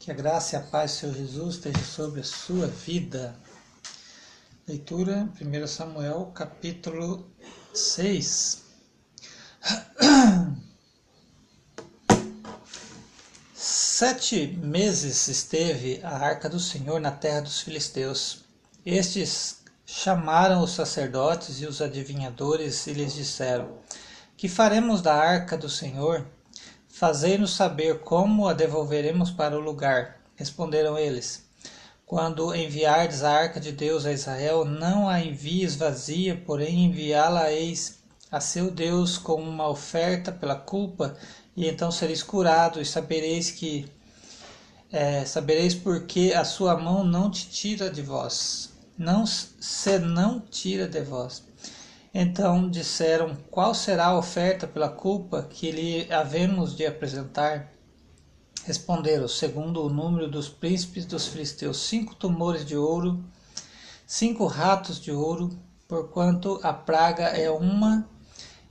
Que a graça e a paz do Senhor Jesus esteja sobre a sua vida. Leitura 1 Samuel, capítulo 6. Sete meses esteve a arca do Senhor na terra dos filisteus. Estes chamaram os sacerdotes e os adivinhadores e lhes disseram: Que faremos da arca do Senhor? Fazei-nos saber como a devolveremos para o lugar. Responderam eles: Quando enviardes a arca de Deus a Israel, não a envies vazia, porém enviá-la-eis a seu Deus com uma oferta pela culpa, e então sereis curados, e sabereis que é, sabereis porque a sua mão não te tira de vós, não se não tira de vós. Então disseram: Qual será a oferta pela culpa que lhe havemos de apresentar? Responderam: Segundo o número dos príncipes dos filisteus, cinco tumores de ouro, cinco ratos de ouro, porquanto a praga é uma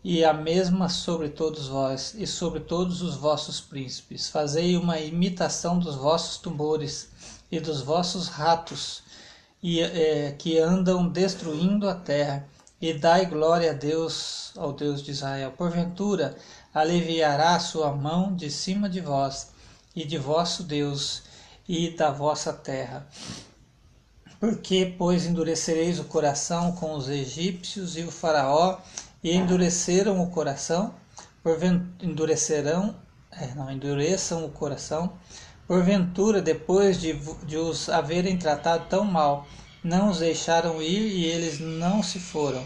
e a mesma sobre todos vós e sobre todos os vossos príncipes. Fazei uma imitação dos vossos tumores e dos vossos ratos, e, é, que andam destruindo a terra e dai glória a Deus, ao Deus de Israel. Porventura aliviará a sua mão de cima de vós e de vosso Deus e da vossa terra. Porque, pois, endurecereis o coração com os egípcios e o faraó, e endureceram o coração, endurecerão, é, não, endureçam o coração, porventura, depois de, de os haverem tratado tão mal, não os deixaram ir e eles não se foram.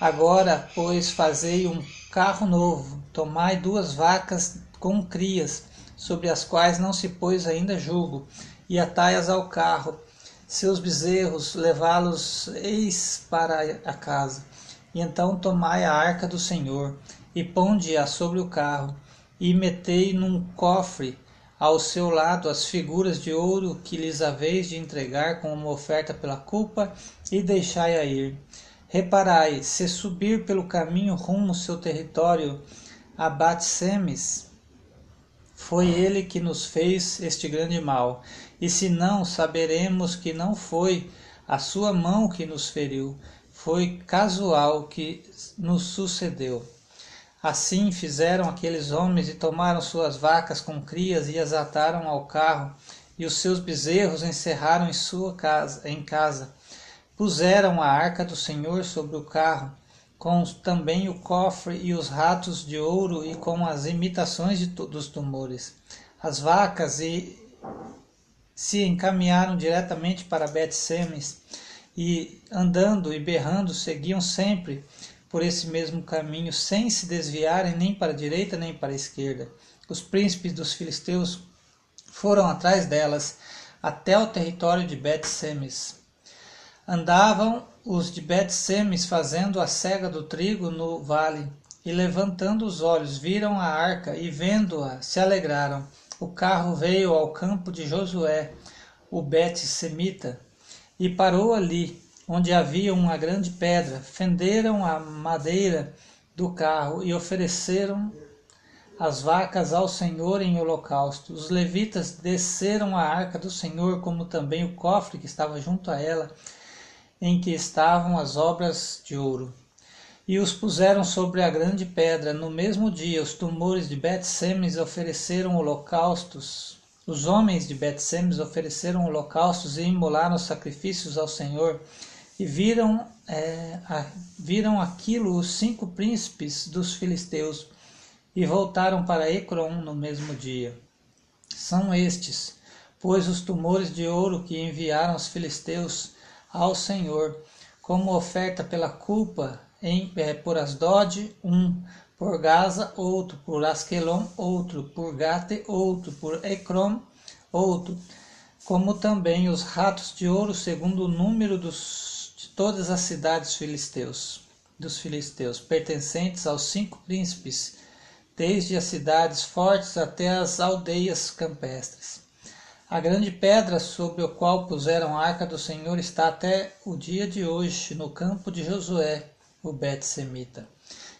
Agora, pois, fazei um carro novo, tomai duas vacas com crias, sobre as quais não se pôs ainda jugo, e atai-as ao carro. Seus bezerros, levá-los eis para a casa. E então tomai a arca do Senhor, e ponde-a sobre o carro, e metei num cofre ao seu lado as figuras de ouro que lhes haveis de entregar como uma oferta pela culpa, e deixai-a ir. Reparai, se subir pelo caminho rumo seu território a Batsemes, foi ele que nos fez este grande mal. E se não, saberemos que não foi a sua mão que nos feriu, foi casual que nos sucedeu. Assim fizeram aqueles homens e tomaram suas vacas com crias e as ataram ao carro, e os seus bezerros encerraram em sua casa, em casa. Puseram a arca do Senhor sobre o carro, com também o cofre e os ratos de ouro e com as imitações de, dos tumores. As vacas e se encaminharam diretamente para Bet-Semes e andando e berrando seguiam sempre por esse mesmo caminho, sem se desviarem nem para a direita nem para a esquerda. Os príncipes dos filisteus foram atrás delas até o território de Bet-Semes. Andavam os de Bet-Semes fazendo a cega do trigo no vale, e levantando os olhos viram a arca e vendo-a se alegraram. O carro veio ao campo de Josué, o Bet-Semita, e parou ali, onde havia uma grande pedra, fenderam a madeira do carro e ofereceram as vacas ao Senhor em holocausto. Os levitas desceram a arca do Senhor, como também o cofre que estava junto a ela, em que estavam as obras de ouro. E os puseram sobre a grande pedra. No mesmo dia, os tumores de Bet-Semes ofereceram holocaustos os homens de Bet-Semes ofereceram holocaustos e imolaram sacrifícios ao Senhor, e viram, é, a, viram aquilo os cinco príncipes dos filisteus, e voltaram para Ecrom no mesmo dia. São estes, pois, os tumores de ouro que enviaram os filisteus ao Senhor, como oferta pela culpa em, é, por Asdod, um, por Gaza, outro, por Askelon, outro, por Gate, outro, por Ecrom, outro, como também os ratos de ouro segundo o número dos, todas as cidades filisteus, dos filisteus, pertencentes aos cinco príncipes, desde as cidades fortes até as aldeias campestres. A grande pedra sobre a qual puseram a arca do Senhor está até o dia de hoje no campo de Josué, o Bet-Semita.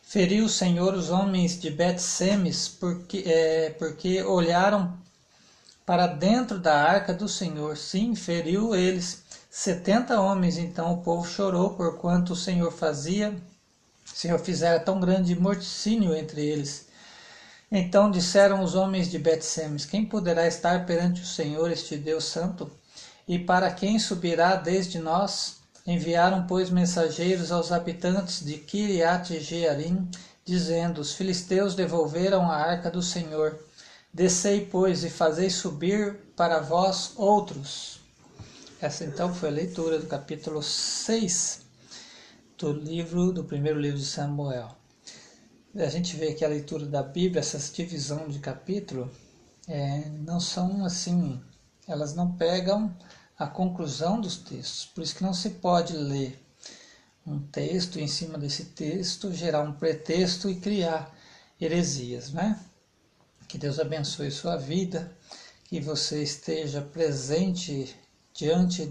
Feriu o Senhor os homens de Bet-Semes porque, é, porque olharam para dentro da arca do Senhor. Sim, feriu eles setenta homens. Então o povo chorou, porquanto o Senhor fazia, o Senhor fizera tão grande morticínio entre eles. Então disseram os homens de Betsemes: Quem poderá estar perante o Senhor, este Deus Santo? E para quem subirá desde nós? Enviaram, pois, mensageiros aos habitantes de Kiriat Jearim, dizendo: Os filisteus devolveram a arca do Senhor. Descei, pois, e fazei subir para vós outros. Essa então foi a leitura do capítulo 6 do livro do primeiro livro de Samuel. A gente vê que a leitura da Bíblia, essa divisão de capítulo, é, não são assim, elas não pegam a conclusão dos textos. Por isso que não se pode ler um texto em cima desse texto, gerar um pretexto e criar heresias, né? Que Deus abençoe sua vida, que você esteja presente diante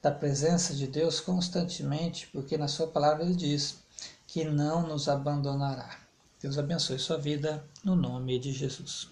da presença de Deus constantemente, porque na sua palavra ele diz que não nos abandonará. Deus abençoe sua vida no nome de Jesus.